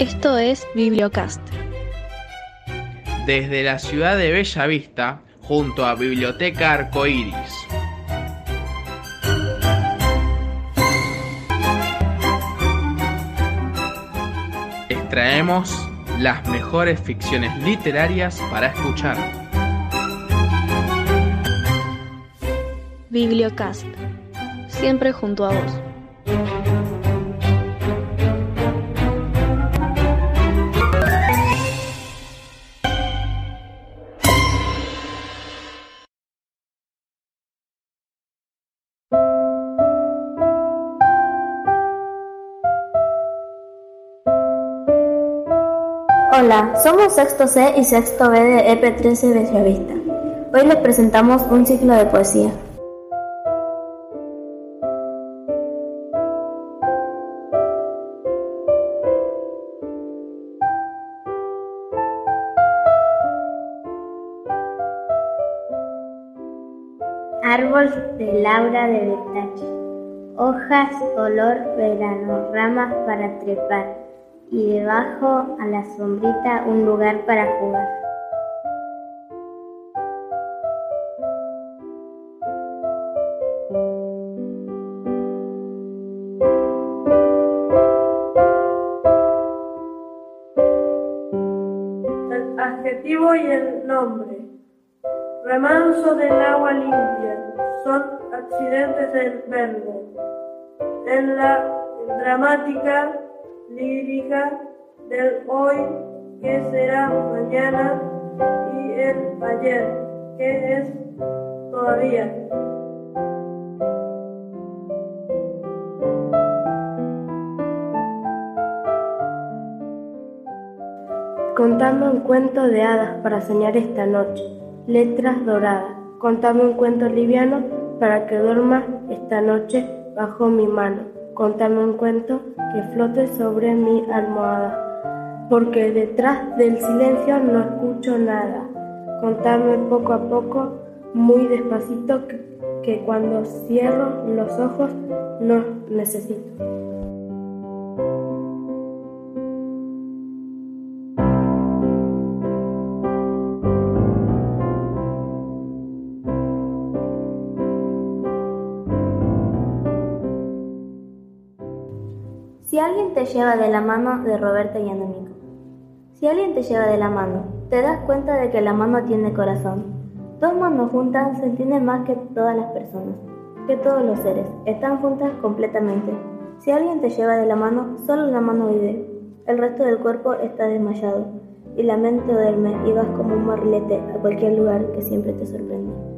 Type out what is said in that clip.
Esto es Bibliocast. Desde la ciudad de Bella Vista, junto a Biblioteca Arcoíris. Extraemos las mejores ficciones literarias para escuchar. Bibliocast. Siempre junto a vos. Hola, somos Sexto C y Sexto B de EP13 Bellavista. Hoy les presentamos un ciclo de poesía. Árbol de Laura de Betache. Hojas, olor, verano, ramas para trepar y debajo a la sombrita un lugar para jugar. El adjetivo y el nombre. Remanso del agua limpia son accidentes del verbo. En la dramática lírica del hoy, que será mañana, y el ayer, que es todavía. Contame un cuento de hadas para soñar esta noche, letras doradas. Contame un cuento liviano para que duermas esta noche bajo mi mano. Contame un cuento que flote sobre mi almohada, porque detrás del silencio no escucho nada. Contame poco a poco, muy despacito, que, que cuando cierro los ojos no necesito. Si alguien te lleva de la mano de Roberta y Anónico. Si alguien te lleva de la mano, te das cuenta de que la mano tiene corazón. Dos manos juntas se entienden más que todas las personas, que todos los seres. Están juntas completamente. Si alguien te lleva de la mano, solo la mano vive. El resto del cuerpo está desmayado. Y la mente duerme y vas como un barrilete a cualquier lugar que siempre te sorprende.